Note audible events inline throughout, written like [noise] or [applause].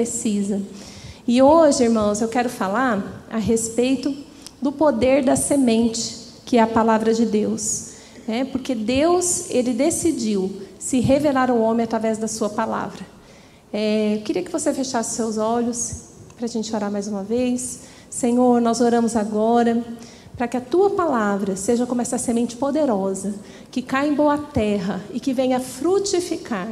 precisa. E hoje, irmãos, eu quero falar a respeito do poder da semente, que é a palavra de Deus. É, porque Deus, ele decidiu se revelar ao homem através da sua palavra. É, eu queria que você fechasse seus olhos para a gente orar mais uma vez. Senhor, nós oramos agora para que a tua palavra seja como essa semente poderosa, que cai em boa terra e que venha frutificar.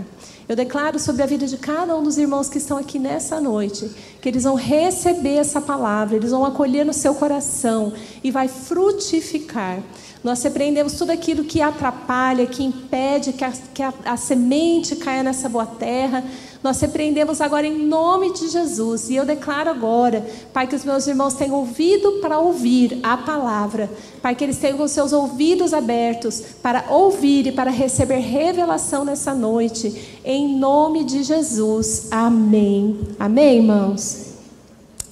Eu declaro sobre a vida de cada um dos irmãos que estão aqui nessa noite, que eles vão receber essa palavra, eles vão acolher no seu coração e vai frutificar. Nós repreendemos tudo aquilo que atrapalha, que impede que a, que a, a semente caia nessa boa terra. Nós repreendemos agora em nome de Jesus. E eu declaro agora, Pai, que os meus irmãos tenham ouvido para ouvir a palavra. Pai, que eles tenham os seus ouvidos abertos para ouvir e para receber revelação nessa noite. Em nome de Jesus. Amém. Amém, irmãos?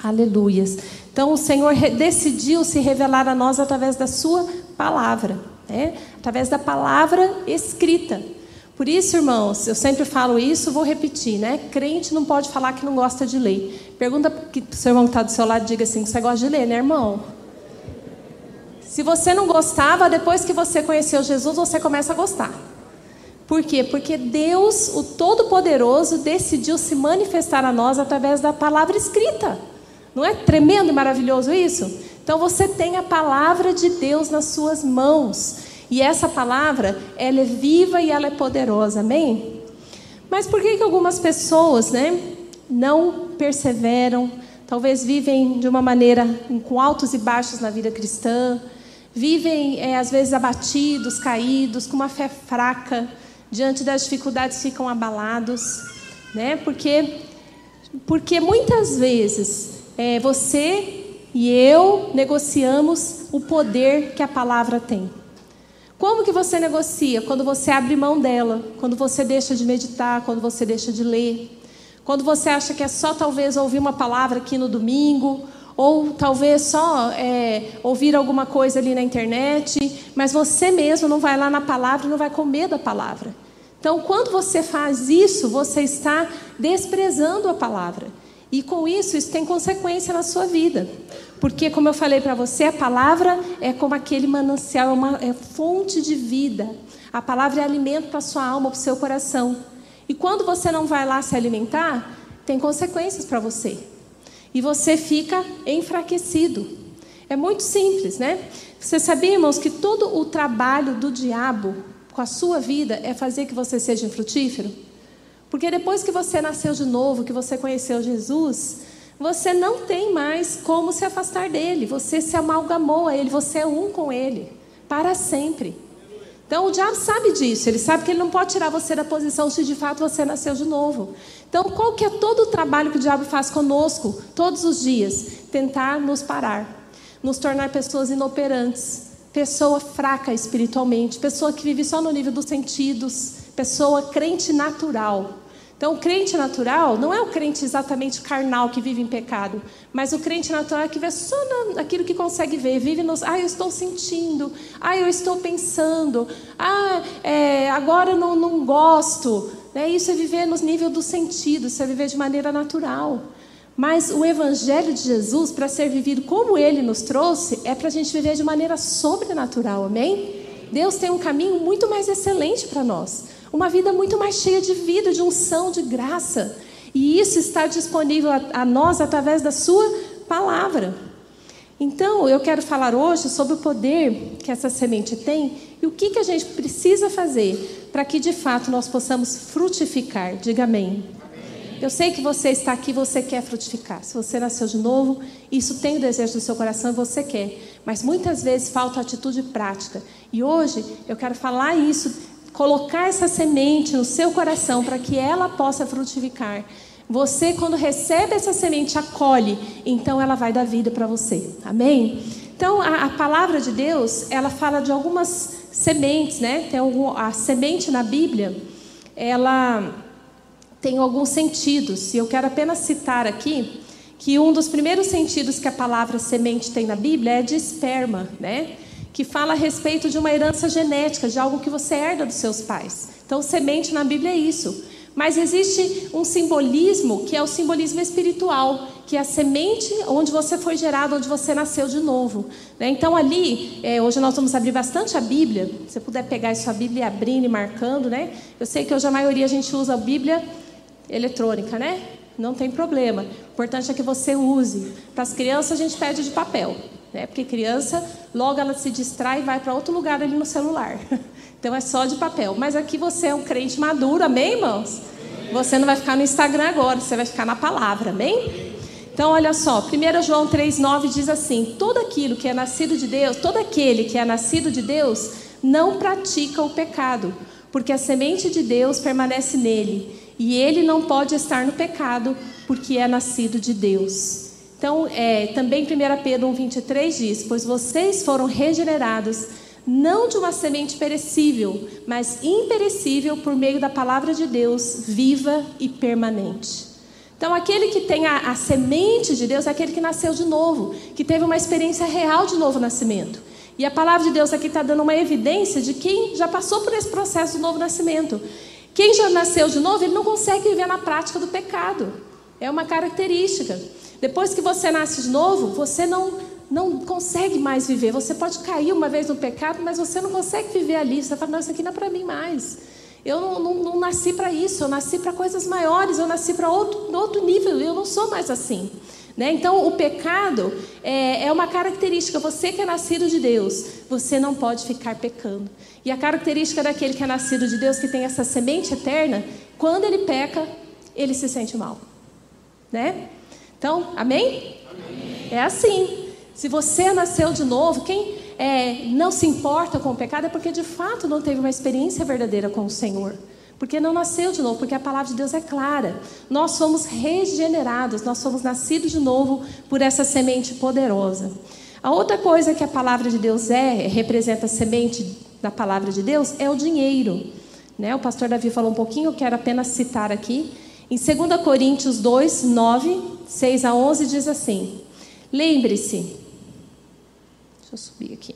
Aleluias. Então o Senhor decidiu se revelar a nós através da Sua palavra, né? através da palavra escrita. Por isso, irmãos, eu sempre falo isso, vou repetir, né? Crente não pode falar que não gosta de ler. Pergunta para o seu irmão que está do seu lado, diga assim: você gosta de ler, né, irmão? Se você não gostava, depois que você conheceu Jesus, você começa a gostar. Por quê? Porque Deus, o Todo-Poderoso, decidiu se manifestar a nós através da palavra escrita. Não é tremendo e maravilhoso isso? Então você tem a palavra de Deus nas suas mãos. E essa palavra, ela é viva e ela é poderosa, amém? Mas por que, que algumas pessoas né, não perseveram, talvez vivem de uma maneira com altos e baixos na vida cristã, vivem é, às vezes abatidos, caídos, com uma fé fraca, diante das dificuldades ficam abalados, né? Porque, porque muitas vezes é, você e eu negociamos o poder que a palavra tem. Como que você negocia? Quando você abre mão dela, quando você deixa de meditar, quando você deixa de ler, quando você acha que é só talvez ouvir uma palavra aqui no domingo, ou talvez só é, ouvir alguma coisa ali na internet, mas você mesmo não vai lá na palavra não vai comer da palavra. Então, quando você faz isso, você está desprezando a palavra. E com isso, isso tem consequência na sua vida. Porque, como eu falei para você, a palavra é como aquele manancial, é uma é fonte de vida. A palavra é alimento para a sua alma, para o seu coração. E quando você não vai lá se alimentar, tem consequências para você. E você fica enfraquecido. É muito simples, né? Você sabia, irmãos, que todo o trabalho do diabo com a sua vida é fazer que você seja infrutífero? Porque depois que você nasceu de novo, que você conheceu Jesus, você não tem mais como se afastar dele. Você se amalgamou a ele, você é um com ele, para sempre. Então o diabo sabe disso, ele sabe que ele não pode tirar você da posição se de fato você nasceu de novo. Então, qual que é todo o trabalho que o diabo faz conosco todos os dias? Tentar nos parar, nos tornar pessoas inoperantes, pessoa fraca espiritualmente, pessoa que vive só no nível dos sentidos, pessoa crente natural. Então, o crente natural não é o crente exatamente carnal que vive em pecado, mas o crente natural é que vê só naquilo que consegue ver, vive nos, ah, eu estou sentindo, ah, eu estou pensando, ah, é, agora eu não, não gosto. Né? Isso é viver nos níveis dos sentidos, isso é viver de maneira natural. Mas o Evangelho de Jesus, para ser vivido como ele nos trouxe, é para a gente viver de maneira sobrenatural, amém? Deus tem um caminho muito mais excelente para nós. Uma vida muito mais cheia de vida, de unção, de graça. E isso está disponível a, a nós através da Sua palavra. Então, eu quero falar hoje sobre o poder que essa semente tem e o que, que a gente precisa fazer para que de fato nós possamos frutificar. Diga amém. Eu sei que você está aqui, você quer frutificar. Se você nasceu de novo, isso tem o desejo do seu coração e você quer. Mas muitas vezes falta atitude prática. E hoje eu quero falar isso colocar essa semente no seu coração para que ela possa frutificar. Você, quando recebe essa semente, acolhe, então ela vai dar vida para você. Amém? Então, a, a, palavra de Deus, ela fala de algumas sementes, né? Tem algum, a semente na Bíblia, ela tem alguns sentidos. E eu quero apenas citar aqui que um dos primeiros sentidos que a palavra semente tem na Bíblia é de esperma, né? Que fala a respeito de uma herança genética, de algo que você herda dos seus pais. Então, semente na Bíblia é isso. Mas existe um simbolismo que é o simbolismo espiritual, que é a semente onde você foi gerado, onde você nasceu de novo. Né? Então ali, é, hoje nós vamos abrir bastante a Bíblia. Se você puder pegar a sua Bíblia e abrindo e marcando, né? Eu sei que hoje a maioria a gente usa a Bíblia eletrônica, né? Não tem problema. O importante é que você use. Para as crianças a gente pede de papel, né? Porque criança logo ela se distrai e vai para outro lugar ali no celular. [laughs] Então é só de papel. Mas aqui você é um crente maduro, amém, irmãos? Você não vai ficar no Instagram agora, você vai ficar na palavra, amém? Então, olha só, 1 João 3,9 diz assim: todo aquilo que é nascido de Deus, todo aquele que é nascido de Deus, não pratica o pecado, porque a semente de Deus permanece nele, e ele não pode estar no pecado, porque é nascido de Deus. Então, é, também 1 Pedro 1,23 diz: Pois vocês foram regenerados não de uma semente perecível, mas imperecível por meio da palavra de Deus, viva e permanente. Então, aquele que tem a, a, semente de Deus é aquele que nasceu de novo, que teve uma experiência real de novo nascimento. E a palavra de Deus aqui está dando uma evidência de quem já passou por esse processo do novo nascimento. Quem já nasceu de novo, ele não consegue viver na prática do pecado. É uma característica. Depois que você nasce de novo, você não não consegue mais viver. Você pode cair uma vez no pecado, mas você não consegue viver ali. Você fala, não, isso aqui não é para mim mais. Eu não, não, não nasci para isso, eu nasci para coisas maiores, eu nasci para outro, outro nível, eu não sou mais assim. Né? Então, o pecado é, é, uma característica. Você que é nascido de Deus, você não pode ficar pecando. E a característica daquele que é nascido de Deus, que tem essa semente eterna, quando ele peca, ele se sente mal. Né? Então, amém? amém. É assim. Se você nasceu de novo, quem é, não se importa com o pecado é porque de fato não teve uma experiência verdadeira com o Senhor. Porque não nasceu de novo, porque a palavra de Deus é clara. Nós somos regenerados, nós somos nascidos de novo por essa semente poderosa. A outra coisa que a palavra de Deus é, representa a semente da palavra de Deus, é o dinheiro. Né? O pastor Davi falou um pouquinho, eu quero apenas citar aqui. Em 2 Coríntios 2, 9, 6 a 11, diz assim: Lembre-se, Deixa eu subir aqui.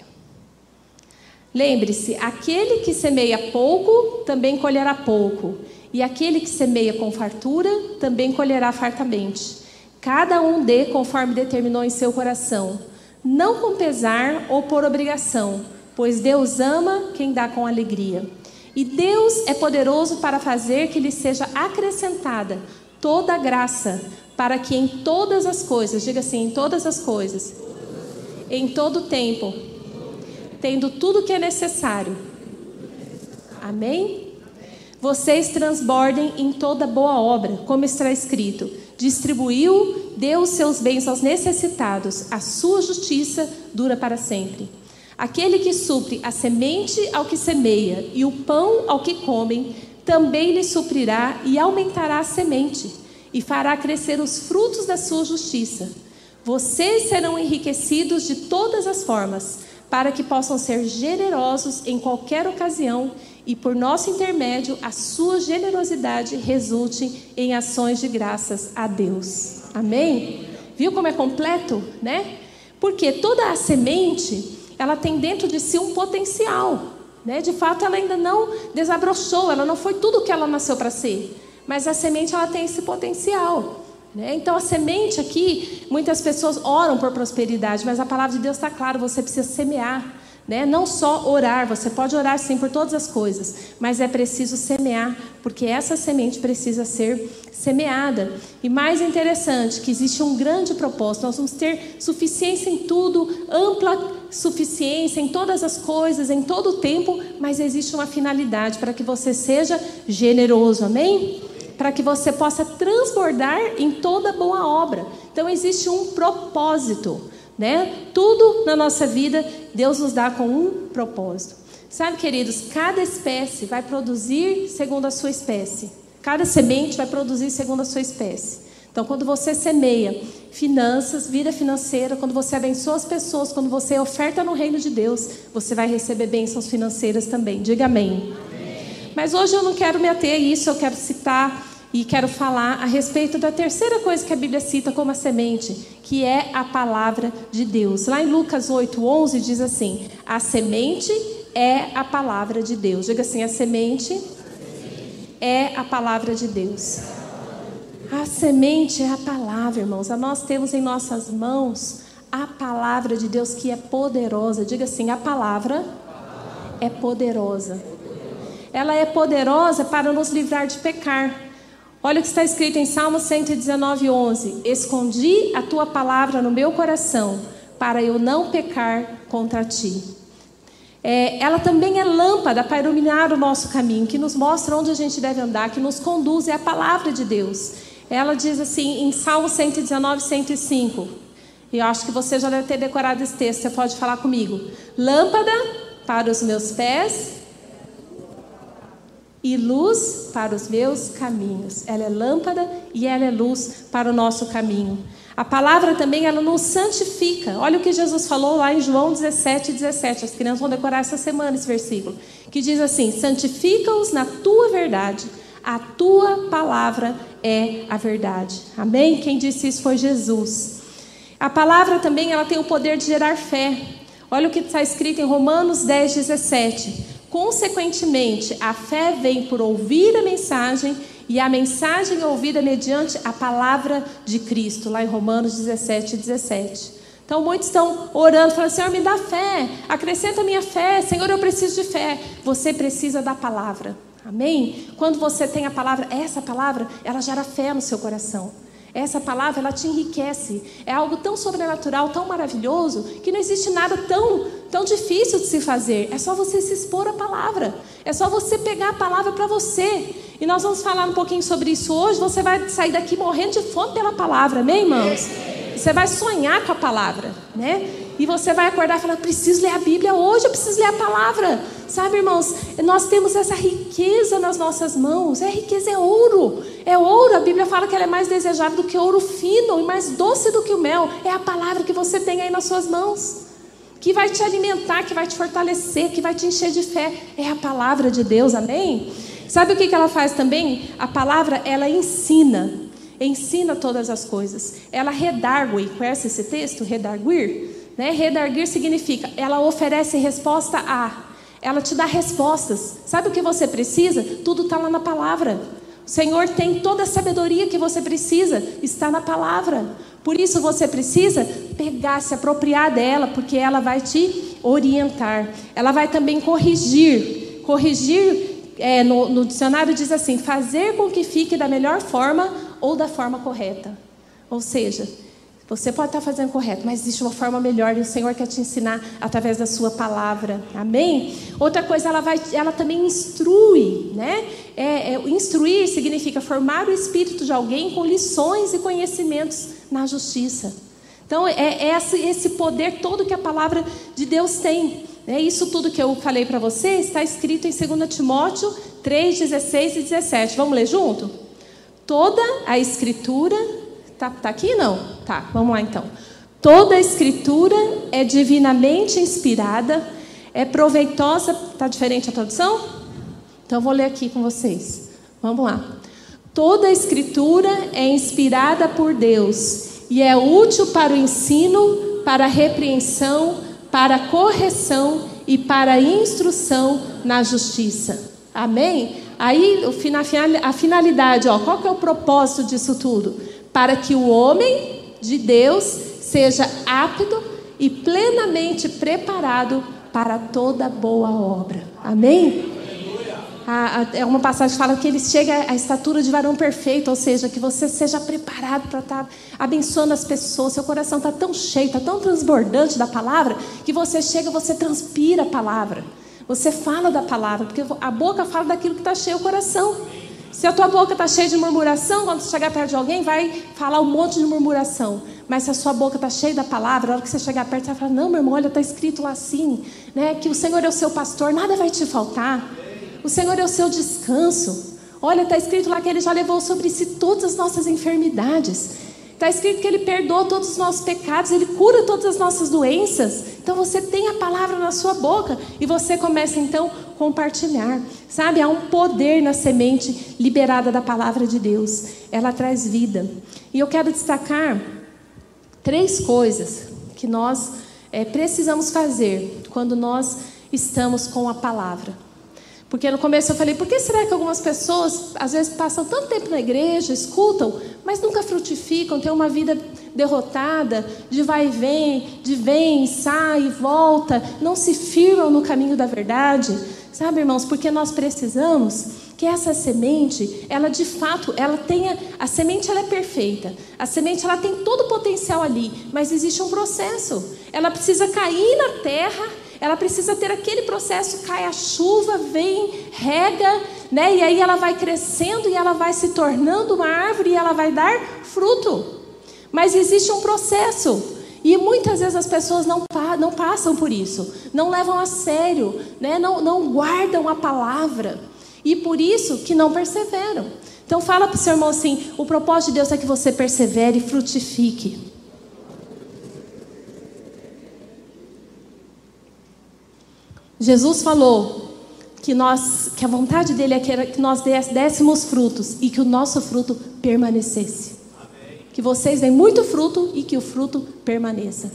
Lembre-se: aquele que semeia pouco também colherá pouco, e aquele que semeia com fartura também colherá fartamente. Cada um dê conforme determinou em seu coração, não com pesar ou por obrigação, pois Deus ama quem dá com alegria. E Deus é poderoso para fazer que lhe seja acrescentada toda a graça, para que em todas as coisas, diga assim, em todas as coisas, em todo tempo, tendo tudo o que é necessário. Amém? Vocês transbordem em toda boa obra, como está escrito: distribuiu, deu os seus bens aos necessitados, a sua justiça dura para sempre. Aquele que supre a semente ao que semeia e o pão ao que comem, também lhe suprirá e aumentará a semente, e fará crescer os frutos da sua justiça vocês serão enriquecidos de todas as formas, para que possam ser generosos em qualquer ocasião e, por nosso intermédio, a sua generosidade resulte em ações de graças a Deus. Amém? Viu como é completo, né? Porque toda a semente, ela tem dentro de si um potencial, né? De fato, ela ainda não desabrochou, ela não foi tudo o que ela nasceu para ser, mas a semente ela tem esse potencial. Né? Então, a semente aqui, muitas pessoas oram por prosperidade, mas a palavra de Deus está clara: você precisa semear. Né? Não só orar, você pode orar sim por todas as coisas, mas é preciso semear, porque essa semente precisa ser semeada. E mais interessante, que existe um grande propósito: nós vamos ter suficiência em tudo, ampla suficiência em todas as coisas, em todo o tempo, mas existe uma finalidade para que você seja generoso, amém? Para que você possa transbordar em toda boa obra. Então existe um propósito, né? Tudo na nossa vida Deus nos dá com um propósito. Sabe, queridos, cada espécie vai produzir segundo a sua espécie. Cada semente vai produzir segundo a sua espécie. Então, quando você semeia finanças, vida financeira, quando você abençoa as pessoas, quando você oferta no reino de Deus, você vai receber bênçãos financeiras também. Diga amém. amém. Mas hoje eu não quero me ater a isso, eu quero citar e quero falar a respeito da terceira coisa que a Bíblia cita como a semente, que é a palavra de Deus. Lá em Lucas 8, 11 diz assim: A semente é a palavra de Deus. Diga assim: a semente é a palavra de Deus. A semente é a palavra, irmãos. Nós temos em nossas mãos a palavra de Deus que é poderosa. Diga assim: a palavra é poderosa. Ela é poderosa para nos livrar de pecar. Olha o que está escrito em Salmo 119, 11: Escondi a tua palavra no meu coração, para eu não pecar contra ti. É, ela também é lâmpada para iluminar o nosso caminho, que nos mostra onde a gente deve andar, que nos conduz, é a palavra de Deus. Ela diz assim em Salmo 119, 105. E eu acho que você já deve ter decorado esse texto, você pode falar comigo. Lâmpada para os meus pés e luz para os meus caminhos. Ela é lâmpada e ela é luz para o nosso caminho. A palavra também ela nos santifica. Olha o que Jesus falou lá em João 17, 17. As crianças vão decorar essa semana esse versículo. Que diz assim: Santifica-os na tua verdade. A tua palavra é a verdade. Amém? Quem disse isso foi Jesus. A palavra também ela tem o poder de gerar fé. Olha o que está escrito em Romanos 10, 17. Consequentemente, a fé vem por ouvir a mensagem e a mensagem é ouvida mediante a palavra de Cristo, lá em Romanos 17, 17. Então, muitos estão orando, falando: Senhor, me dá fé, acrescenta a minha fé, Senhor, eu preciso de fé. Você precisa da palavra, amém? Quando você tem a palavra, essa palavra, ela gera fé no seu coração. Essa palavra, ela te enriquece. É algo tão sobrenatural, tão maravilhoso, que não existe nada tão, tão difícil de se fazer. É só você se expor à palavra. É só você pegar a palavra para você. E nós vamos falar um pouquinho sobre isso hoje. Você vai sair daqui morrendo de fome pela palavra, amém, irmãos? Você vai sonhar com a palavra, né? E você vai acordar e falar: preciso ler a Bíblia hoje, eu preciso ler a palavra. Sabe, irmãos, nós temos essa riqueza nas nossas mãos. É riqueza, é ouro. É ouro. A Bíblia fala que ela é mais desejável do que ouro fino e mais doce do que o mel. É a palavra que você tem aí nas suas mãos. Que vai te alimentar, que vai te fortalecer, que vai te encher de fé. É a palavra de Deus, amém? Sabe o que ela faz também? A palavra, ela ensina. Ensina todas as coisas. Ela redargue. Conhece esse texto? Redarguir? Né? Redarguir significa ela oferece resposta a. Ela te dá respostas. Sabe o que você precisa? Tudo está lá na palavra. O Senhor tem toda a sabedoria que você precisa, está na palavra. Por isso você precisa pegar, se apropriar dela, porque ela vai te orientar. Ela vai também corrigir. Corrigir é, no, no dicionário diz assim: fazer com que fique da melhor forma ou da forma correta. Ou seja, você pode estar fazendo correto, mas existe uma forma melhor e o Senhor quer te ensinar através da sua palavra. Amém? Outra coisa, ela, vai, ela também instrui, né? É, é, instruir significa formar o espírito de alguém com lições e conhecimentos na justiça. Então, é, é esse, esse poder todo que a palavra de Deus tem. É isso tudo que eu falei para você está escrito em 2 Timóteo 3, 16 e 17. Vamos ler junto? Toda a escritura. Tá, tá aqui não? Tá, vamos lá então. Toda a escritura é divinamente inspirada, é proveitosa. Está diferente a tradução? Então vou ler aqui com vocês. Vamos lá. Toda a escritura é inspirada por Deus e é útil para o ensino, para a repreensão, para a correção e para a instrução na justiça. Amém? Aí a finalidade, ó, qual que é o propósito disso tudo? Para que o homem de Deus seja apto e plenamente preparado para toda boa obra. Amém? é uma passagem que fala que ele chega à estatura de varão perfeito, ou seja, que você seja preparado para estar abençoando as pessoas. Seu coração está tão cheio, está tão transbordante da palavra, que você chega, você transpira a palavra. Você fala da palavra, porque a boca fala daquilo que está cheio o coração. Se a tua boca está cheia de murmuração, quando você chegar perto de alguém, vai falar um monte de murmuração. Mas se a sua boca está cheia da palavra, a hora que você chegar perto, você vai falar: Não, meu irmão, olha, está escrito lá assim, né, que o Senhor é o seu pastor, nada vai te faltar. O Senhor é o seu descanso. Olha, está escrito lá que Ele já levou sobre si todas as nossas enfermidades. Está escrito que Ele perdoa todos os nossos pecados, Ele cura todas as nossas doenças. Então você tem a palavra na sua boca e você começa então a compartilhar. Sabe, há um poder na semente liberada da palavra de Deus. Ela traz vida. E eu quero destacar três coisas que nós é, precisamos fazer quando nós estamos com a palavra. Porque no começo eu falei, por que será que algumas pessoas às vezes passam tanto tempo na igreja, escutam, mas nunca frutificam, têm uma vida derrotada, de vai e vem, de vem, sai volta, não se firmam no caminho da verdade? Sabe, irmãos, porque nós precisamos que essa semente, ela de fato, ela tenha, a semente ela é perfeita. A semente ela tem todo o potencial ali, mas existe um processo. Ela precisa cair na terra ela precisa ter aquele processo, cai a chuva, vem, rega, né? E aí ela vai crescendo e ela vai se tornando uma árvore e ela vai dar fruto. Mas existe um processo. E muitas vezes as pessoas não, não passam por isso, não levam a sério, né? não, não guardam a palavra. E por isso que não perseveram. Então fala para o seu irmão assim: o propósito de Deus é que você persevere e frutifique. Jesus falou que nós, que a vontade dele é que nós dessemos frutos e que o nosso fruto permanecesse. Amém. Que vocês deem muito fruto e que o fruto permaneça.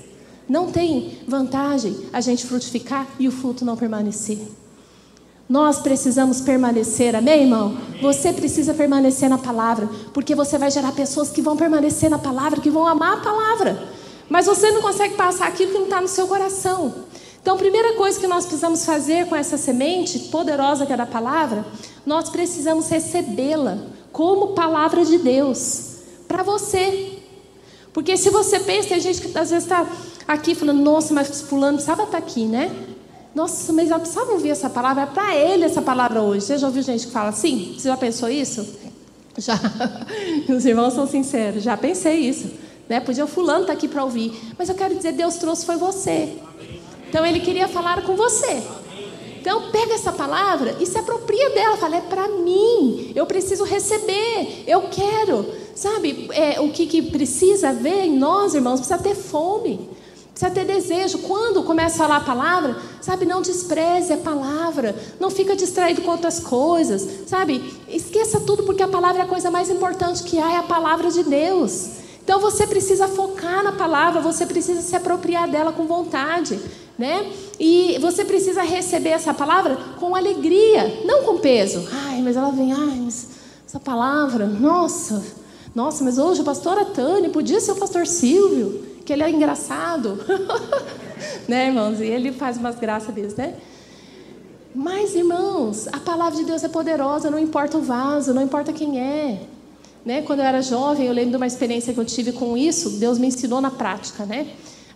Não tem vantagem a gente frutificar e o fruto não permanecer. Nós precisamos permanecer, amém, irmão? Você precisa permanecer na palavra, porque você vai gerar pessoas que vão permanecer na palavra, que vão amar a palavra. Mas você não consegue passar aquilo que não está no seu coração. Então, a primeira coisa que nós precisamos fazer com essa semente poderosa que é da palavra, nós precisamos recebê-la como palavra de Deus para você. Porque se você pensa, tem gente que às vezes está aqui falando, nossa, mas fulano precisava estar tá aqui, né? Nossa, mas ela precisava ouvir essa palavra, é para ele essa palavra hoje. Você já ouviu gente que fala assim? Você já pensou isso? Já. [laughs] Os irmãos são sinceros, já pensei isso. Né? Podia o fulano estar tá aqui para ouvir. Mas eu quero dizer, Deus trouxe foi você. Então ele queria falar com você. Então pega essa palavra e se apropria dela. Fala, é para mim. Eu preciso receber. Eu quero. Sabe é, o que, que precisa ver em nós, irmãos? Precisa ter fome. Precisa ter desejo. Quando começa a falar a palavra, sabe, não despreze a palavra. Não fica distraído com outras coisas. Sabe, esqueça tudo porque a palavra é a coisa mais importante que há, é a palavra de Deus. Então você precisa focar na palavra, você precisa se apropriar dela com vontade né? E você precisa receber essa palavra com alegria, não com peso. Ai, mas ela vem, ai, mas essa palavra, nossa, nossa, mas hoje a pastora Tânia podia ser o pastor Silvio, que ele é engraçado, [laughs] né, irmãos? E ele faz umas graças deles, né? Mas, irmãos, a palavra de Deus é poderosa, não importa o vaso, não importa quem é. Né? Quando eu era jovem, eu lembro de uma experiência que eu tive com isso, Deus me ensinou na prática, né?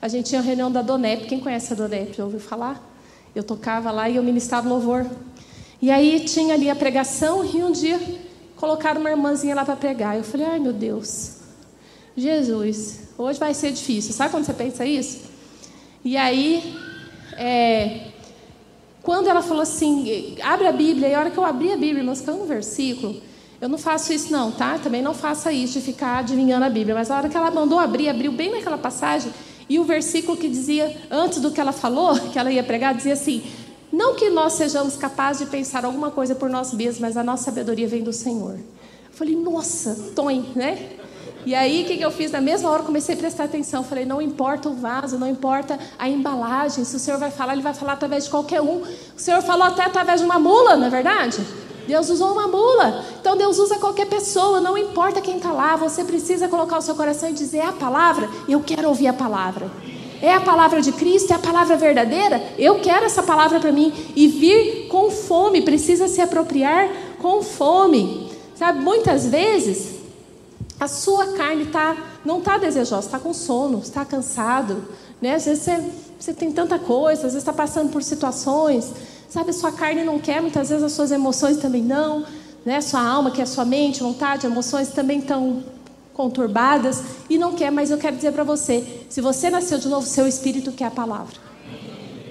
A gente tinha reunião da Donep. Quem conhece a Donep? Já ouviu falar? Eu tocava lá e eu ministrava louvor. E aí tinha ali a pregação e um dia colocaram uma irmãzinha lá para pregar. Eu falei, ai meu Deus, Jesus, hoje vai ser difícil. Sabe quando você pensa isso? E aí, é, quando ela falou assim, abre a Bíblia, e a hora que eu abri a Bíblia, nós ficamos no versículo, eu não faço isso não, tá? Também não faça isso de ficar adivinhando a Bíblia. Mas a hora que ela mandou abrir, abriu bem naquela passagem, e o versículo que dizia, antes do que ela falou, [laughs] que ela ia pregar, dizia assim: Não que nós sejamos capazes de pensar alguma coisa por nós mesmos, mas a nossa sabedoria vem do Senhor. Eu falei, nossa, Tom, né? E aí, o que, que eu fiz? Na mesma hora, comecei a prestar atenção. Falei, não importa o vaso, não importa a embalagem. Se o Senhor vai falar, Ele vai falar através de qualquer um. O Senhor falou até através de uma mula, não é verdade? Deus usou uma mula. Então Deus usa qualquer pessoa, não importa quem está lá. Você precisa colocar o seu coração e dizer é a palavra. Eu quero ouvir a palavra. É a palavra de Cristo, é a palavra verdadeira. Eu quero essa palavra para mim e vir com fome. Precisa se apropriar com fome. Sabe, muitas vezes a sua carne tá, não está desejosa, está com sono, está cansado. Né? Às vezes você, você tem tanta coisa, às vezes está passando por situações Sabe, a sua carne não quer, muitas vezes as suas emoções também não. Né? Sua alma, que é a sua mente, vontade, emoções também estão conturbadas e não quer, mas eu quero dizer para você: se você nasceu de novo, seu espírito quer a palavra.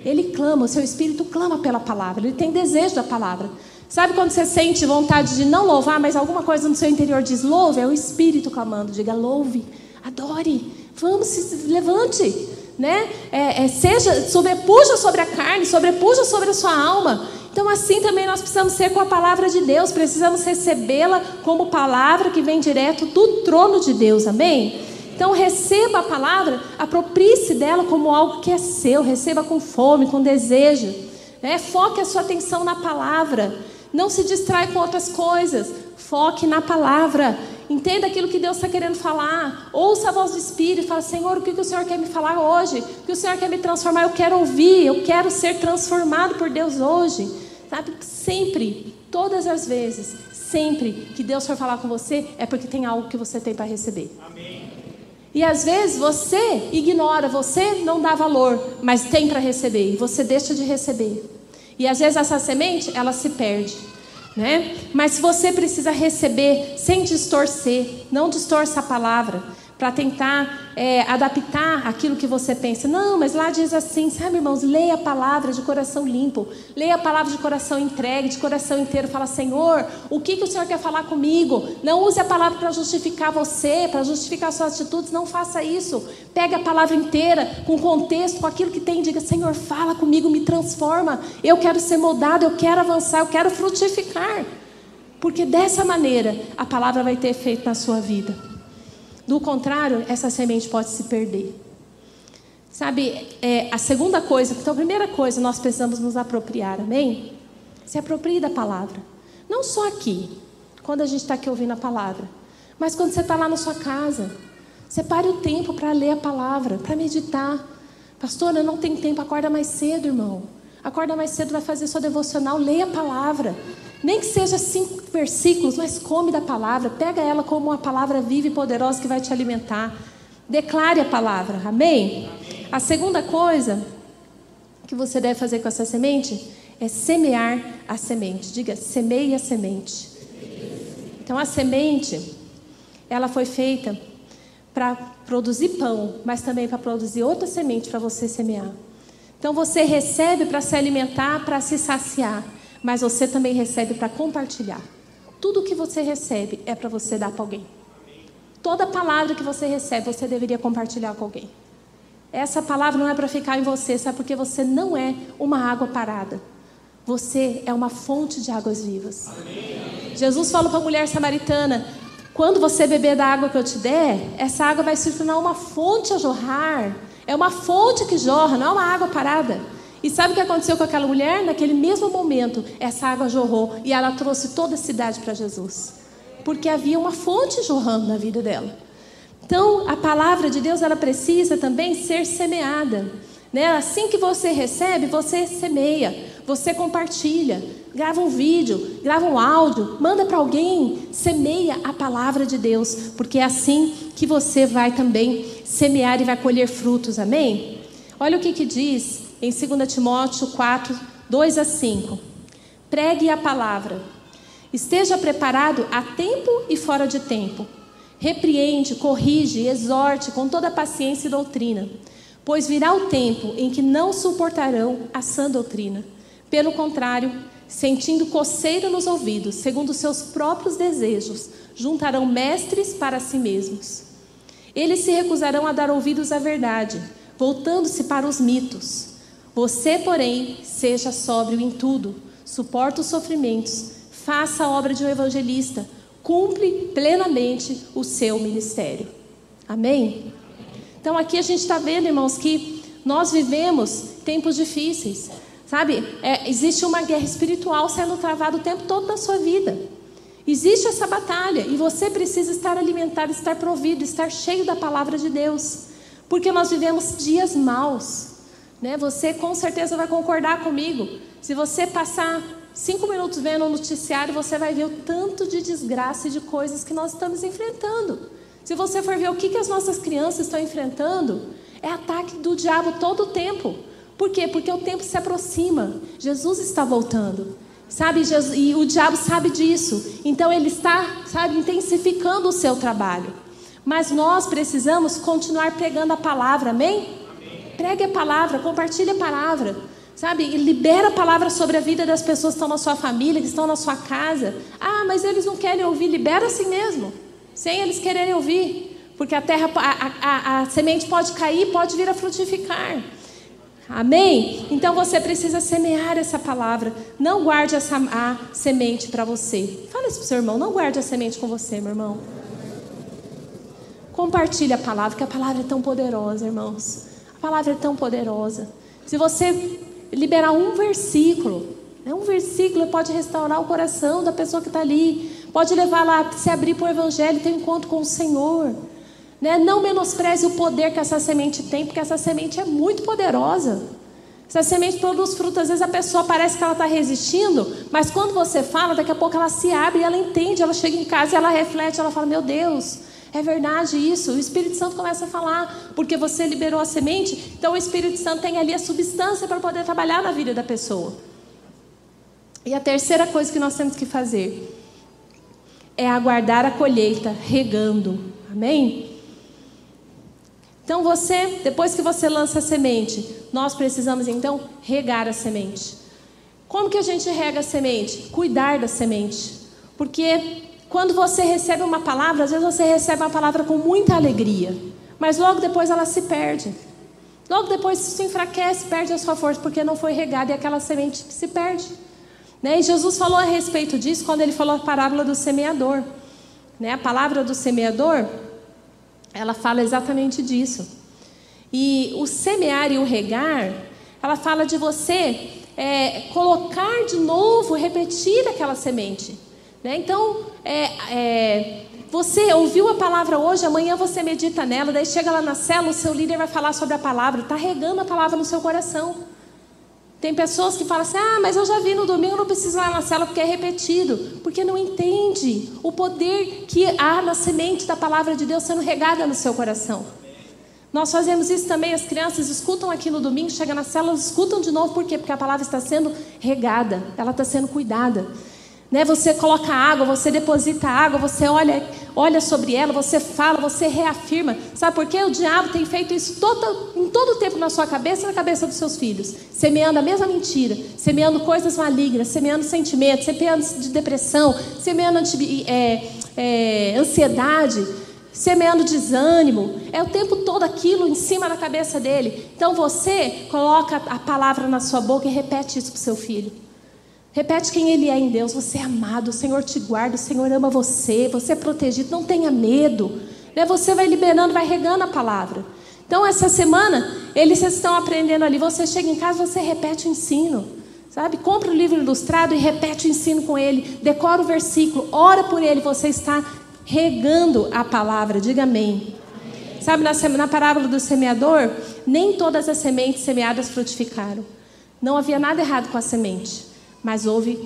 Ele clama, o seu espírito clama pela palavra, ele tem desejo da palavra. Sabe quando você sente vontade de não louvar, mas alguma coisa no seu interior diz louve? É o espírito clamando, diga louve, adore, vamos, levante né? É, é, seja, sobrepuja sobre a carne, sobrepuja sobre a sua alma. Então, assim também nós precisamos ser com a palavra de Deus, precisamos recebê-la como palavra que vem direto do trono de Deus, amém? Então, receba a palavra, aproprie-se dela como algo que é seu, receba com fome, com desejo, Né? Foque a sua atenção na palavra. Não se distrai com outras coisas. Foque na palavra. Entenda aquilo que Deus está querendo falar. Ouça a voz do Espírito e fala: Senhor, o que, que o Senhor quer me falar hoje? O que o Senhor quer me transformar? Eu quero ouvir, eu quero ser transformado por Deus hoje. Sabe? Sempre, todas as vezes, sempre que Deus for falar com você, é porque tem algo que você tem para receber. Amém. E às vezes você ignora, você não dá valor, mas tem para receber, e você deixa de receber. E às vezes essa semente, ela se perde. Né? Mas você precisa receber sem distorcer, não distorça a palavra para tentar é, adaptar aquilo que você pensa. Não, mas lá diz assim, sabe, irmãos, leia a palavra de coração limpo, leia a palavra de coração entregue, de coração inteiro. Fala, Senhor, o que, que o Senhor quer falar comigo? Não use a palavra para justificar você, para justificar suas atitudes. Não faça isso. Pega a palavra inteira, com contexto, com aquilo que tem. Diga, Senhor, fala comigo, me transforma. Eu quero ser moldado, eu quero avançar, eu quero frutificar. Porque dessa maneira a palavra vai ter efeito na sua vida. Do contrário, essa semente pode se perder. Sabe, é, a segunda coisa, então a primeira coisa nós precisamos nos apropriar, amém? Se aproprie da palavra. Não só aqui, quando a gente está aqui ouvindo a palavra, mas quando você está lá na sua casa. Separe o tempo para ler a palavra, para meditar. Pastora, não tem tempo, acorda mais cedo, irmão. Acorda mais cedo, vai fazer sua devocional, leia a palavra. Nem que seja cinco versículos, mas come da palavra. Pega ela como uma palavra viva e poderosa que vai te alimentar. Declare a palavra. Amém? Amém? A segunda coisa que você deve fazer com essa semente é semear a semente. Diga, semeie a semente. Então a semente, ela foi feita para produzir pão, mas também para produzir outra semente para você semear. Então você recebe para se alimentar, para se saciar mas você também recebe para compartilhar. Tudo que você recebe é para você dar para alguém. Toda palavra que você recebe, você deveria compartilhar com alguém. Essa palavra não é para ficar em você, sabe? Porque você não é uma água parada. Você é uma fonte de águas vivas. Amém. Jesus falou para a mulher samaritana: quando você beber da água que eu te der, essa água vai se tornar uma fonte a jorrar. É uma fonte que jorra, não é uma água parada. E sabe o que aconteceu com aquela mulher? Naquele mesmo momento, essa água jorrou e ela trouxe toda a cidade para Jesus. Porque havia uma fonte jorrando na vida dela. Então, a palavra de Deus, ela precisa também ser semeada. Né? Assim que você recebe, você semeia, você compartilha, grava um vídeo, grava um áudio, manda para alguém, semeia a palavra de Deus, porque é assim que você vai também semear e vai colher frutos, amém? Olha o que, que diz em 2 Timóteo 4, 2 a 5. Pregue a palavra. Esteja preparado a tempo e fora de tempo. Repreende, corrige, exorte com toda paciência e doutrina. Pois virá o tempo em que não suportarão a sã doutrina. Pelo contrário, sentindo coceiro nos ouvidos, segundo seus próprios desejos, juntarão mestres para si mesmos. Eles se recusarão a dar ouvidos à verdade, voltando-se para os mitos. Você, porém, seja sóbrio em tudo, suporta os sofrimentos, faça a obra de um evangelista, cumpre plenamente o seu ministério. Amém? Então aqui a gente está vendo, irmãos, que nós vivemos tempos difíceis. Sabe, é, existe uma guerra espiritual sendo travada o tempo todo da sua vida. Existe essa batalha e você precisa estar alimentado, estar provido, estar cheio da palavra de Deus. Porque nós vivemos dias maus. Né? Você com certeza vai concordar comigo. Se você passar cinco minutos vendo o noticiário, você vai ver o tanto de desgraça e de coisas que nós estamos enfrentando. Se você for ver o que, que as nossas crianças estão enfrentando, é ataque do diabo todo o tempo. Por quê? Porque o tempo se aproxima. Jesus está voltando. Sabe, Jesus, e o diabo sabe disso. Então ele está, sabe, intensificando o seu trabalho. Mas nós precisamos continuar pregando a palavra, amém? Pregue a palavra, compartilhe a palavra. Sabe? E libera a palavra sobre a vida das pessoas que estão na sua família, que estão na sua casa. Ah, mas eles não querem ouvir. Libera assim mesmo. Sem eles quererem ouvir. Porque a terra, a, a, a semente pode cair, pode vir a frutificar. Amém? Então você precisa semear essa palavra. Não guarde essa, a semente para você. Fala isso para o seu irmão. Não guarde a semente com você, meu irmão. Compartilhe a palavra, que a palavra é tão poderosa, irmãos. A palavra é tão poderosa. Se você liberar um versículo. Né? Um versículo pode restaurar o coração da pessoa que está ali. Pode levar lá, se abrir para o Evangelho, ter um encontro com o Senhor. Né? Não menospreze o poder que essa semente tem, porque essa semente é muito poderosa. Essa semente produz frutos. Às vezes a pessoa parece que ela está resistindo, mas quando você fala, daqui a pouco ela se abre, ela entende, ela chega em casa e ela reflete, ela fala: Meu Deus, é verdade isso. O Espírito Santo começa a falar, porque você liberou a semente, então o Espírito Santo tem ali a substância para poder trabalhar na vida da pessoa. E a terceira coisa que nós temos que fazer é aguardar a colheita, regando. Amém? Então você, depois que você lança a semente, nós precisamos então regar a semente. Como que a gente rega a semente? Cuidar da semente. Porque quando você recebe uma palavra, às vezes você recebe uma palavra com muita alegria, mas logo depois ela se perde. Logo depois se enfraquece, perde a sua força, porque não foi regada e aquela semente se perde. Né? E Jesus falou a respeito disso quando ele falou a parábola do semeador. Né? A palavra do semeador ela fala exatamente disso. E o semear e o regar, ela fala de você é, colocar de novo, repetir aquela semente. Né? Então, é, é, você ouviu a palavra hoje, amanhã você medita nela, daí chega lá na célula, o seu líder vai falar sobre a palavra, está regando a palavra no seu coração. Tem pessoas que falam assim: ah, mas eu já vi no domingo, não preciso ir lá na cela porque é repetido. Porque não entende o poder que há na semente da palavra de Deus sendo regada no seu coração. Nós fazemos isso também, as crianças escutam aqui no domingo, chegam na cela, escutam de novo, por quê? Porque a palavra está sendo regada, ela está sendo cuidada. Né? Você coloca água, você deposita água, você olha, olha sobre ela, você fala, você reafirma. Sabe por quê? O diabo tem feito isso todo, em todo o tempo na sua cabeça e na cabeça dos seus filhos. Semeando a mesma mentira, semeando coisas malignas, semeando sentimentos, semeando de depressão, semeando é, é, ansiedade, semeando desânimo. É o tempo todo aquilo em cima da cabeça dele. Então você coloca a palavra na sua boca e repete isso para o seu filho. Repete quem Ele é em Deus. Você é amado, o Senhor te guarda, o Senhor ama você, você é protegido, não tenha medo. Né? Você vai liberando, vai regando a palavra. Então, essa semana, eles estão aprendendo ali. Você chega em casa, você repete o ensino. Sabe? Compra o livro ilustrado e repete o ensino com ele. Decora o versículo, ora por ele. Você está regando a palavra. Diga amém. amém. Sabe, na, na parábola do semeador, nem todas as sementes semeadas frutificaram. Não havia nada errado com a semente mas houve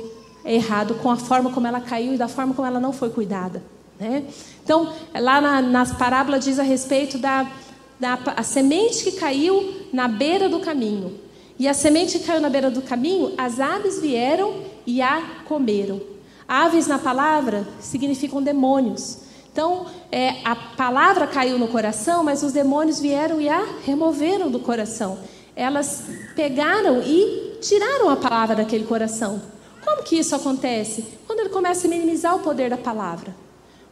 errado com a forma como ela caiu e da forma como ela não foi cuidada. Né? Então, lá na, nas parábolas diz a respeito da, da a semente que caiu na beira do caminho. E a semente que caiu na beira do caminho, as aves vieram e a comeram. Aves na palavra significam demônios. Então, é, a palavra caiu no coração, mas os demônios vieram e a removeram do coração. Elas pegaram e tiraram a palavra daquele coração. Como que isso acontece? Quando ele começa a minimizar o poder da palavra.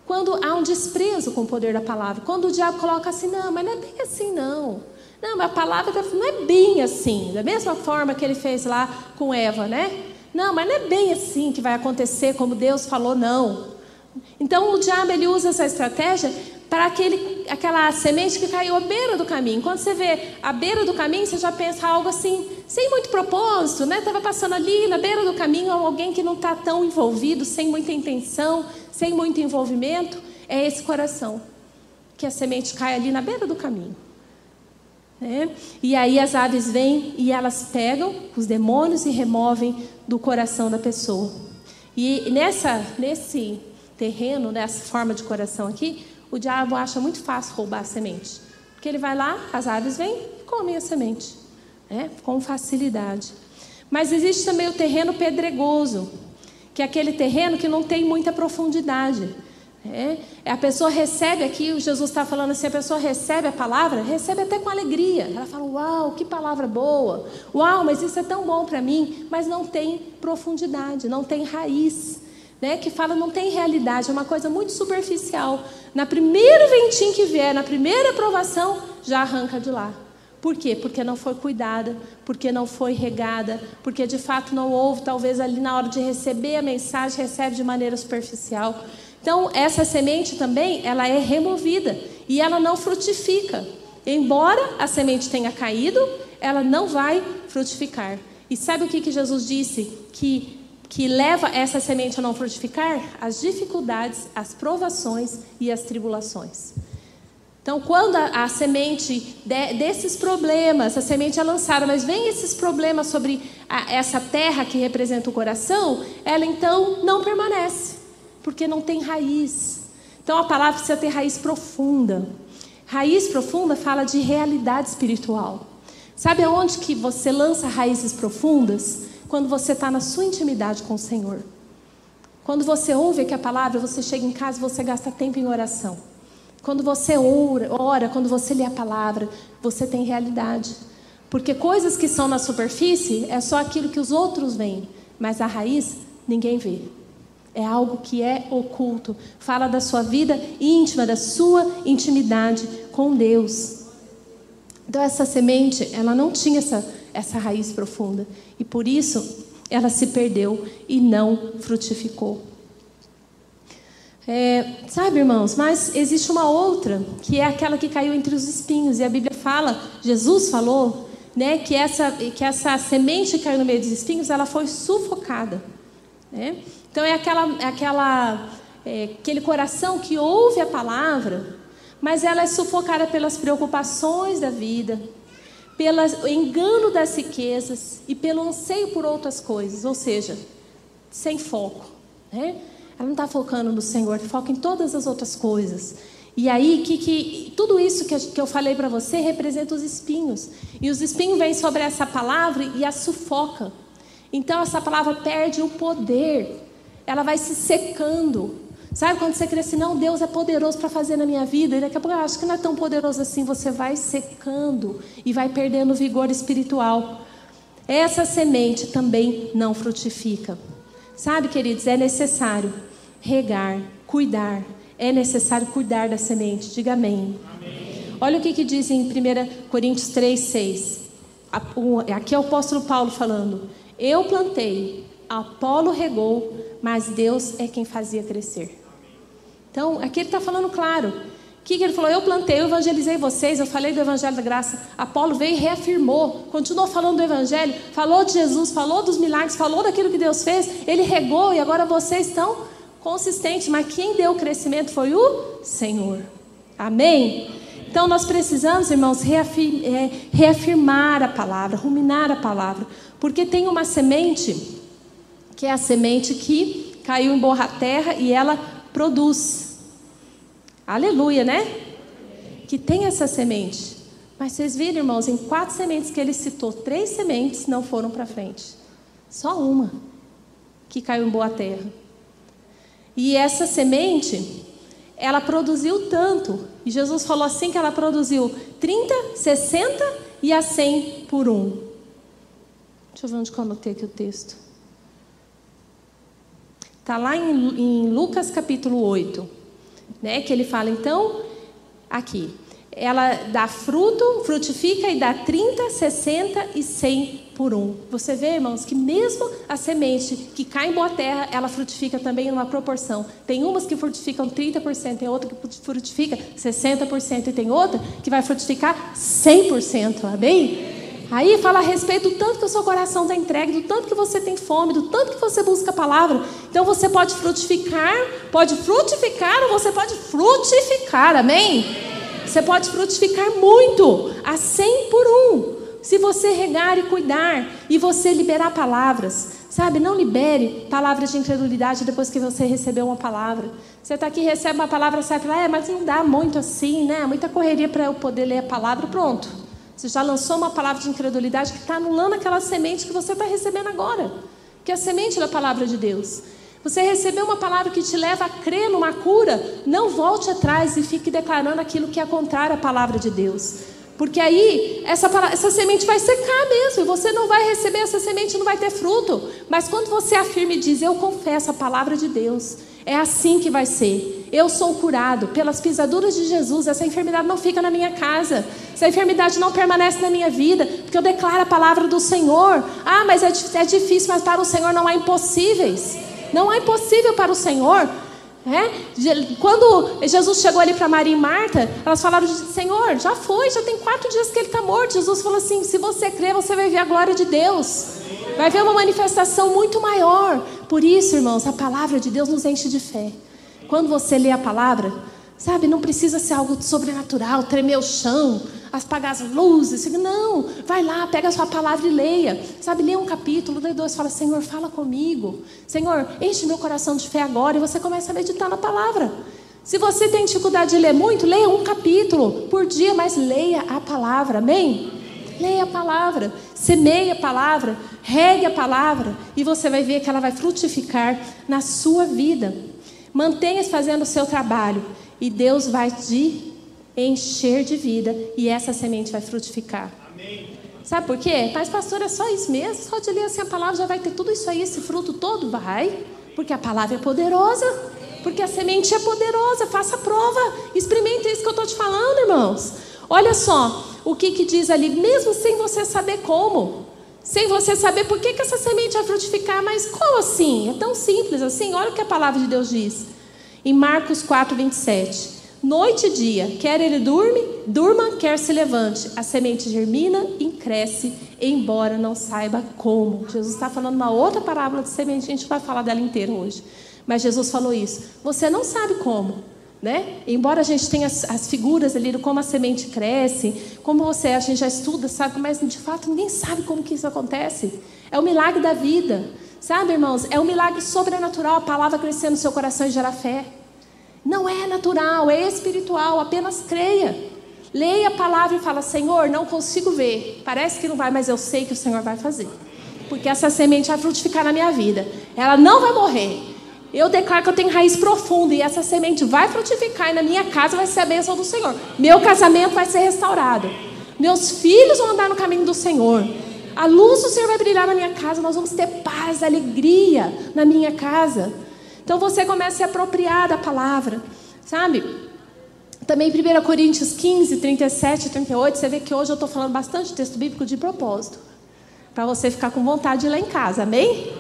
Quando há um desprezo com o poder da palavra. Quando o diabo coloca assim, não, mas não é bem assim, não. Não, mas a palavra não é bem assim. Da mesma forma que ele fez lá com Eva, né? Não, mas não é bem assim que vai acontecer como Deus falou, não. Então o diabo ele usa essa estratégia para aquele, aquela semente que caiu à beira do caminho. Quando você vê à beira do caminho, você já pensa algo assim, sem muito propósito, né? Estava passando ali na beira do caminho alguém que não está tão envolvido, sem muita intenção, sem muito envolvimento. É esse coração que a semente cai ali na beira do caminho. Né? E aí as aves vêm e elas pegam os demônios e removem do coração da pessoa. E nessa, nesse terreno, nessa forma de coração aqui, o diabo acha muito fácil roubar a semente. Porque ele vai lá, as aves vêm e comem a semente. Né? Com facilidade. Mas existe também o terreno pedregoso, que é aquele terreno que não tem muita profundidade. É, a pessoa recebe aqui, o Jesus está falando assim, a pessoa recebe a palavra, recebe até com alegria. Ela fala, uau, que palavra boa. Uau, mas isso é tão bom para mim. Mas não tem profundidade, não tem raiz né, que fala não tem realidade, é uma coisa muito superficial. Na primeiro ventinho que vier, na primeira aprovação, já arranca de lá. Por quê? Porque não foi cuidada, porque não foi regada, porque de fato não houve, talvez ali na hora de receber a mensagem, recebe de maneira superficial. Então, essa semente também, ela é removida e ela não frutifica. Embora a semente tenha caído, ela não vai frutificar. E sabe o que, que Jesus disse que, que leva essa semente a não frutificar? As dificuldades, as provações e as tribulações. Então, quando a, a semente de, desses problemas, a semente é lançada, mas vem esses problemas sobre a, essa terra que representa o coração, ela então não permanece, porque não tem raiz. Então, a palavra precisa ter raiz profunda. Raiz profunda fala de realidade espiritual. Sabe aonde que você lança raízes profundas? Quando você está na sua intimidade com o Senhor. Quando você ouve aqui a palavra, você chega em casa e você gasta tempo em oração. Quando você ora, ora, quando você lê a palavra, você tem realidade. Porque coisas que são na superfície é só aquilo que os outros veem, mas a raiz ninguém vê. É algo que é oculto. Fala da sua vida íntima, da sua intimidade com Deus. Então essa semente, ela não tinha essa, essa raiz profunda. E por isso ela se perdeu e não frutificou. É, sabe, irmãos, mas existe uma outra, que é aquela que caiu entre os espinhos. E a Bíblia fala, Jesus falou, né, que essa, que essa semente que caiu no meio dos espinhos, ela foi sufocada. Né? Então é aquela, é aquela, é, aquele coração que ouve a palavra, mas ela é sufocada pelas preocupações da vida, pelo engano das riquezas e pelo anseio por outras coisas, ou seja, sem foco. Né? Ela não está focando no Senhor, foca em todas as outras coisas. E aí, que, que tudo isso que, que eu falei para você representa os espinhos. E os espinhos vêm sobre essa palavra e a sufoca. Então, essa palavra perde o poder ela vai se secando. Sabe quando você crê assim, não, Deus é poderoso para fazer na minha vida, e daqui a pouco eu acho que não é tão poderoso assim, você vai secando e vai perdendo vigor espiritual. Essa semente também não frutifica. Sabe, queridos, é necessário regar, cuidar. É necessário cuidar da semente. Diga amém. amém. Olha o que, que diz em 1 Coríntios 3, 6. Aqui é o apóstolo Paulo falando. Eu plantei, Apolo regou, mas Deus é quem fazia crescer. Então, aqui ele está falando claro. O que, que ele falou? Eu plantei, eu evangelizei vocês, eu falei do Evangelho da Graça. Apolo veio e reafirmou, continuou falando do Evangelho, falou de Jesus, falou dos milagres, falou daquilo que Deus fez. Ele regou e agora vocês estão consistentes. Mas quem deu o crescimento foi o Senhor. Amém? Então nós precisamos, irmãos, é, reafirmar a palavra, ruminar a palavra, porque tem uma semente que é a semente que caiu em boa terra e ela produz. Aleluia, né? Que tem essa semente. Mas vocês viram, irmãos, em quatro sementes que ele citou, três sementes não foram para frente. Só uma que caiu em boa terra. E essa semente, ela produziu tanto. E Jesus falou assim que ela produziu 30, 60 e a 100 por um. Deixa eu ver onde eu anotei aqui o texto. Está lá em, em, Lucas capítulo 8, né? Que ele fala, então, aqui, ela dá fruto, frutifica e dá 30, 60 e 100 por um. Você vê, irmãos, que mesmo a semente que cai em boa terra, ela frutifica também em uma proporção. Tem umas que frutificam 30%, tem outra que frutifica 60% e tem outra que vai frutificar 100%, amém? Aí fala a respeito do tanto que o seu coração está entregue, do tanto que você tem fome, do tanto que você busca a palavra. Então você pode frutificar, pode frutificar ou você pode frutificar, amém? Você pode frutificar muito, a 100 por um. Se você regar e cuidar e você liberar palavras, sabe? Não libere palavras de incredulidade depois que você recebeu uma palavra. Você está aqui, recebe uma palavra, sai para lá, é, mas não dá muito assim, né? Muita correria para eu poder ler a palavra, pronto. Você já lançou uma palavra de incredulidade que está anulando aquela semente que você está recebendo agora, que é a semente da palavra de Deus. Você recebeu uma palavra que te leva a crer numa cura, não volte atrás e fique declarando aquilo que é contrário à palavra de Deus. Porque aí essa, essa semente vai secar mesmo, e você não vai receber essa semente, não vai ter fruto. Mas quando você afirma e diz, eu confesso a palavra de Deus, é assim que vai ser. Eu sou curado pelas pisaduras de Jesus. Essa enfermidade não fica na minha casa. Essa enfermidade não permanece na minha vida, porque eu declaro a palavra do Senhor. Ah, mas é, é difícil, mas para o Senhor não há impossíveis. Não há impossível para o Senhor. É? Quando Jesus chegou ali para Maria e Marta, elas falaram: Senhor, já foi, já tem quatro dias que ele está morto. Jesus falou assim: Se você crer, você vai ver a glória de Deus. Vai ver uma manifestação muito maior. Por isso, irmãos, a palavra de Deus nos enche de fé. Quando você lê a palavra, sabe, não precisa ser algo sobrenatural, tremer o chão, apagar as luzes. Não, vai lá, pega a sua palavra e leia. Sabe, lê um capítulo, lê dois, fala, Senhor, fala comigo. Senhor, enche meu coração de fé agora. E você começa a meditar na palavra. Se você tem dificuldade de ler muito, leia um capítulo por dia, mas leia a palavra, amém? Leia a palavra, semeie a palavra, regue a palavra, e você vai ver que ela vai frutificar na sua vida. Mantenha-se fazendo o seu trabalho, e Deus vai te encher de vida, e essa semente vai frutificar. Amém. Sabe por quê? Mas, pastor, é só isso mesmo? Só de ler assim a palavra já vai ter tudo isso aí, esse fruto todo? Vai, porque a palavra é poderosa. Porque a semente é poderosa, faça prova, experimente isso que eu estou te falando, irmãos. Olha só o que, que diz ali, mesmo sem você saber como, sem você saber por que, que essa semente vai frutificar, mas como assim? É tão simples assim? Olha o que a palavra de Deus diz. Em Marcos 4, 27. Noite e dia, quer ele durme, durma, quer se levante. A semente germina e cresce, embora não saiba como. Jesus está falando uma outra parábola de semente, a gente vai falar dela inteira hoje. Mas Jesus falou isso. Você não sabe como. Né? Embora a gente tenha as, as, figuras ali de como a semente cresce, como você, a gente já estuda, sabe, mas de fato ninguém sabe como que isso acontece. É o milagre da vida, sabe, irmãos? É um milagre sobrenatural a palavra crescer no seu coração e gerar fé. Não é natural, é espiritual, apenas creia. Leia a palavra e fala: Senhor, não consigo ver, parece que não vai, mas eu sei que o Senhor vai fazer, porque essa semente vai frutificar na minha vida, ela não vai morrer, eu declaro que eu tenho raiz profunda e essa semente vai frutificar e na minha casa vai ser a bênção do Senhor. Meu casamento vai ser restaurado. Meus filhos vão andar no caminho do Senhor. A luz do Senhor vai brilhar na minha casa. Nós vamos ter paz, alegria na minha casa. Então você começa a se apropriar da palavra, sabe? Também 1 Coríntios 15, 37 e 38, você vê que hoje eu estou falando bastante texto bíblico de propósito. Para você ficar com vontade de ir lá em casa, amém?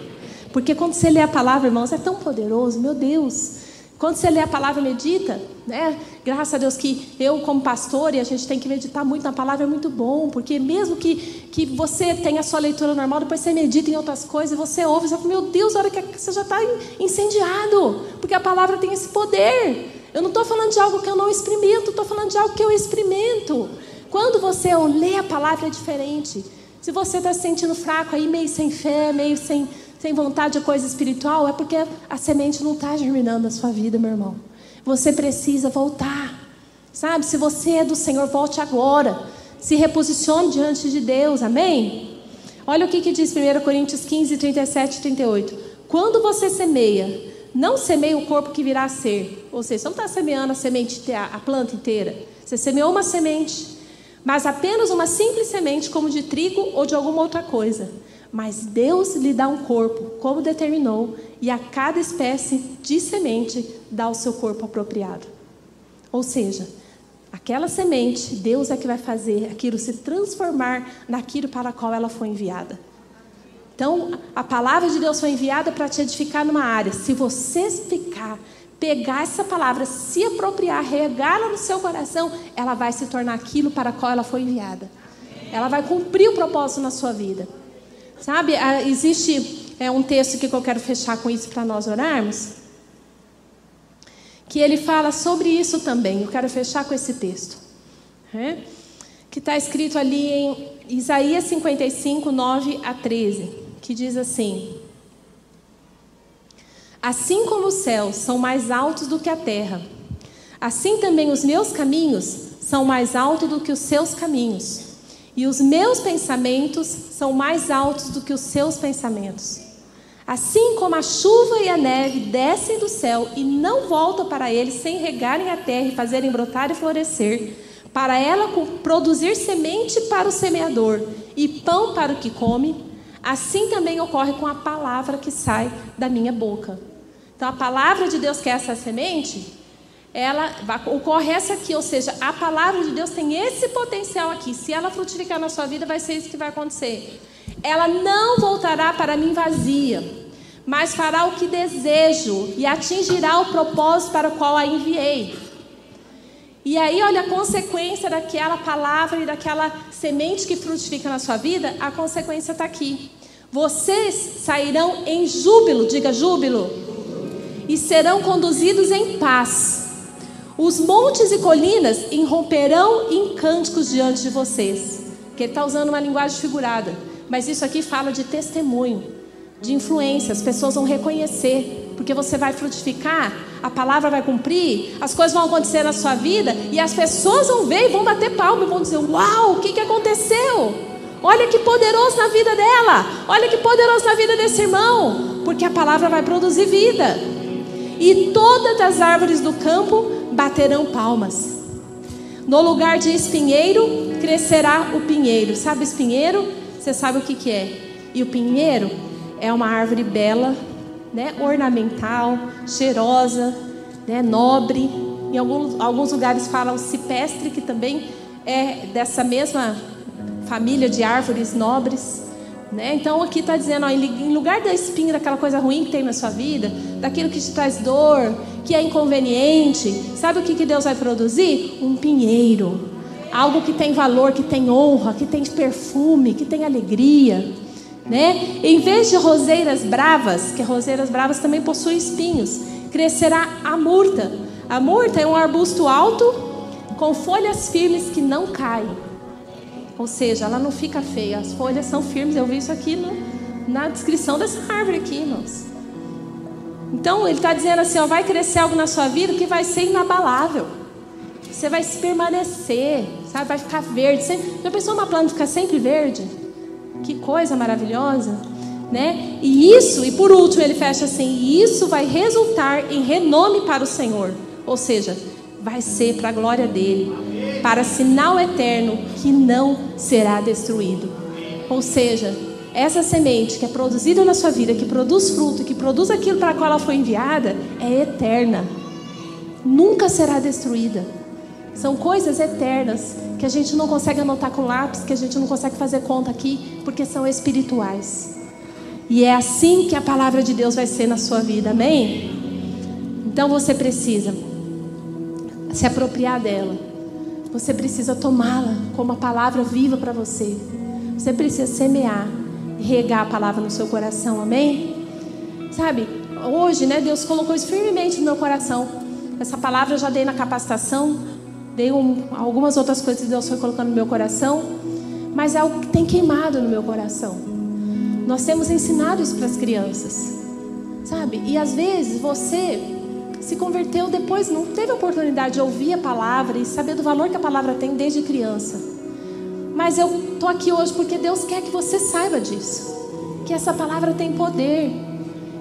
Porque quando você lê a palavra, irmãos, é tão poderoso, meu Deus. Quando você lê a palavra, medita, né? Graças a Deus que eu, como pastor, e a gente tem que meditar muito na palavra, é muito bom, porque mesmo que, que você tenha a sua leitura normal, depois você medita em outras coisas, e você ouve, você fala, meu Deus, a hora que você já está incendiado, porque a palavra tem esse poder. Eu não estou falando de algo que eu não experimento, estou falando de algo que eu experimento. Quando você lê a palavra, é diferente. Se você está se sentindo fraco aí, meio sem fé, meio sem, sem vontade de coisa espiritual, é porque a semente não está germinando na sua vida, meu irmão. Você precisa voltar. Sabe? Se você é do Senhor, volte agora. Se reposicione diante de Deus. Amém? Olha o que, que diz 1 Coríntios 15, 37 e 38. Quando você semeia, não semeia o corpo que virá a ser. Ou seja, você não está semeando a semente, a planta inteira. Você semeou uma semente, mas apenas uma simples semente, como de trigo ou de alguma outra coisa. Mas Deus lhe dá um corpo, como determinou, e a cada espécie de semente dá o seu corpo apropriado. Ou seja, aquela semente, Deus é que vai fazer aquilo se transformar naquilo para qual ela foi enviada. Então, a palavra de Deus foi enviada para te edificar numa área. Se você ficar, pegar essa palavra, se apropriar, regá-la no seu coração, ela vai se tornar aquilo para qual ela foi enviada. Ela vai cumprir o propósito na sua vida. Sabe, ah, existe é, um texto que eu quero fechar com isso para nós orarmos, que ele fala sobre isso também. Eu quero fechar com esse texto, é? que está escrito ali em Isaías 55, 9 a 13, que diz assim: Assim como os céus são mais altos do que a terra, assim também os meus caminhos são mais altos do que os seus caminhos e os meus pensamentos são mais altos do que os seus pensamentos. Assim como a chuva e a neve descem do céu e não voltam para ele sem regarem a terra e fazerem brotar e florescer, para ela produzir semente para o semeador e pão para o que come, assim também ocorre com a palavra que sai da minha boca. Então a palavra de Deus que é essa semente, ela ocorre essa aqui, ou seja, a palavra de Deus tem esse potencial aqui. Se ela frutificar na sua vida, vai ser isso que vai acontecer. Ela não voltará para mim vazia, mas fará o que desejo e atingirá o propósito para o qual a enviei. E aí, olha a consequência daquela palavra e daquela semente que frutifica na sua vida, a consequência está aqui. Vocês sairão em júbilo, diga júbilo, e serão conduzidos em paz. Os montes e colinas irromperão em cânticos diante de vocês. Que ele está usando uma linguagem figurada, mas isso aqui fala de testemunho, de influência. As pessoas vão reconhecer, porque você vai frutificar, a palavra vai cumprir, as coisas vão acontecer na sua vida e as pessoas vão ver e vão bater palma e vão dizer: Uau, o que, que aconteceu? Olha que poderoso na vida dela, olha que poderoso na vida desse irmão, porque a palavra vai produzir vida. E todas as árvores do campo baterão palmas. No lugar de espinheiro, crescerá o pinheiro. Sabe espinheiro? Você sabe o que, que é. E o pinheiro é uma árvore bela, né? ornamental, cheirosa, né? nobre. Em alguns, alguns lugares falam cipestre, que também é dessa mesma família de árvores nobres. Né? Então aqui está dizendo, ó, em lugar da espinha, daquela coisa ruim que tem na sua vida, daquilo que te traz dor, que é inconveniente, sabe o que, que Deus vai produzir? Um pinheiro. Algo que tem valor, que tem honra, que tem perfume, que tem alegria. Né? Em vez de roseiras bravas, que roseiras bravas também possuem espinhos, crescerá a murta. A murta é um arbusto alto com folhas firmes que não caem. Ou seja, ela não fica feia, as folhas são firmes. Eu vi isso aqui no, na descrição dessa árvore aqui, irmãos. Então ele está dizendo assim: ó, vai crescer algo na sua vida que vai ser inabalável. Você vai se permanecer, sabe? Vai ficar verde. Você, já pensou uma planta ficar sempre verde? Que coisa maravilhosa, né? E isso, e por último ele fecha assim: isso vai resultar em renome para o Senhor. Ou seja, vai ser para a glória dele, para sinal eterno que não será destruído. Ou seja, essa semente que é produzida na sua vida, que produz fruto, que produz aquilo para qual ela foi enviada, é eterna. Nunca será destruída. São coisas eternas que a gente não consegue anotar com lápis, que a gente não consegue fazer conta aqui, porque são espirituais. E é assim que a palavra de Deus vai ser na sua vida, amém? Então você precisa se apropriar dela. Você precisa tomá-la como a palavra viva para você. Você precisa semear, regar a palavra no seu coração, amém? Sabe, hoje, né, Deus colocou isso firmemente no meu coração. Essa palavra eu já dei na capacitação, dei um, algumas outras coisas que Deus foi colocando no meu coração, mas é algo que tem queimado no meu coração. Nós temos ensinado isso para as crianças, sabe? E às vezes você se converteu depois, não teve oportunidade de ouvir a palavra e saber do valor que a palavra tem desde criança. Mas eu estou aqui hoje porque Deus quer que você saiba disso, que essa palavra tem poder.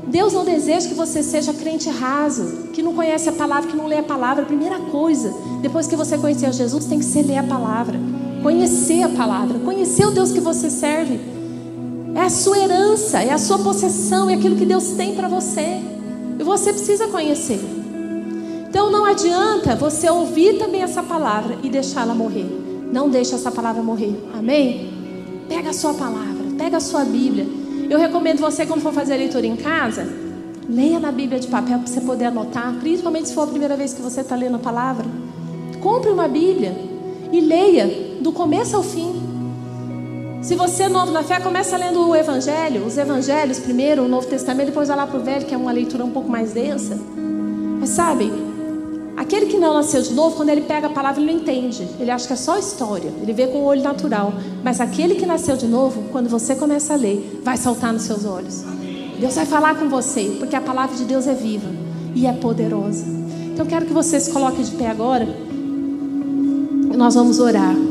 Deus não deseja que você seja crente raso, que não conhece a palavra, que não lê a palavra. Primeira coisa, depois que você conhecer Jesus, tem que ser ler a palavra, conhecer a palavra, conhecer o Deus que você serve. É a sua herança, é a sua possessão, é aquilo que Deus tem para você. E você precisa conhecer. Então não adianta você ouvir também essa palavra e deixá-la morrer. Não deixe essa palavra morrer. Amém? Pega a sua palavra, pega a sua Bíblia. Eu recomendo você, quando for fazer a leitura em casa, leia na Bíblia de papel para você poder anotar, principalmente se for a primeira vez que você está lendo a palavra. Compre uma Bíblia e leia do começo ao fim. Se você é novo na fé, começa lendo o Evangelho, os Evangelhos primeiro, o Novo Testamento, depois vai lá para o Velho, que é uma leitura um pouco mais densa. Mas sabe, aquele que não nasceu de novo, quando ele pega a palavra, ele não entende. Ele acha que é só história, ele vê com o olho natural. Mas aquele que nasceu de novo, quando você começa a ler, vai saltar nos seus olhos. Deus vai falar com você, porque a palavra de Deus é viva e é poderosa. Então eu quero que você se coloque de pé agora. Nós vamos orar.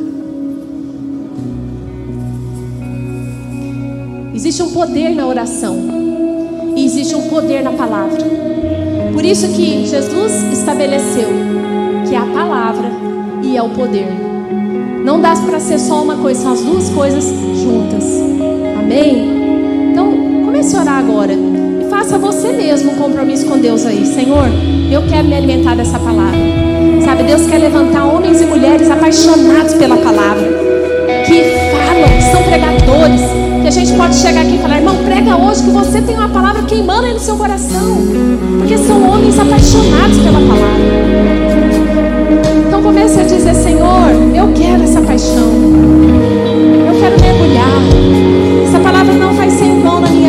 Existe um poder na oração. E existe um poder na palavra. Por isso que Jesus estabeleceu que é a palavra e é o poder. Não dá para ser só uma coisa, são as duas coisas juntas. Amém? Então, comece a orar agora. E faça você mesmo um compromisso com Deus aí. Senhor, eu quero me alimentar dessa palavra. Sabe, Deus quer levantar homens e mulheres apaixonados pela palavra. Que falam, que são pregadores a gente pode chegar aqui e falar, irmão, prega hoje que você tem uma palavra queimando aí no seu coração. Porque são homens apaixonados pela palavra. Então comece a dizer, Senhor, eu quero essa paixão. Eu quero mergulhar. Essa palavra não vai ser em vão. frutificar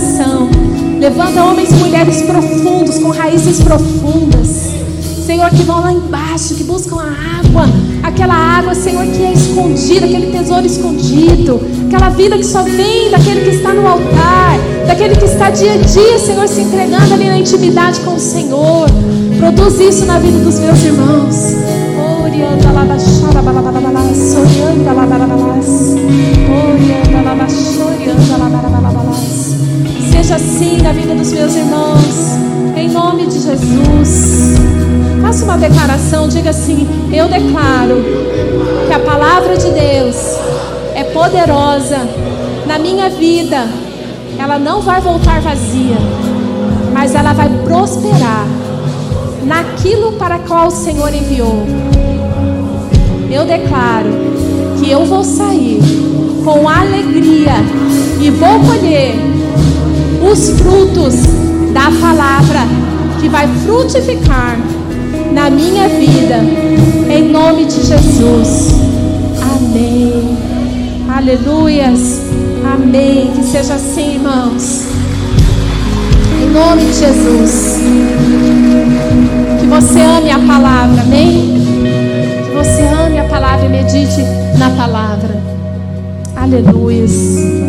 coração, levanta homens e mulheres profundos, com raízes profundas. Senhor, que vão lá embaixo, que buscam a água, aquela água, Senhor, que é escondida, aquele tesouro escondido, aquela vida que só vem daquele que está no altar, daquele que está dia a dia, Senhor, se entregando ali na intimidade com o Senhor. Produz isso na vida dos meus irmãos. Seja assim na vida dos meus irmãos, em nome de Jesus. Faça uma declaração, diga assim: Eu declaro que a palavra de Deus é poderosa na minha vida. Ela não vai voltar vazia, mas ela vai prosperar naquilo para qual o Senhor enviou. Eu declaro que eu vou sair com alegria e vou colher os frutos da palavra que vai frutificar na minha vida, em nome de Jesus. Amém. Aleluias. Amém. Que seja assim, irmãos. Em nome de Jesus. Que você ame a palavra, amém? Que você ame a palavra e medite na palavra. Aleluias.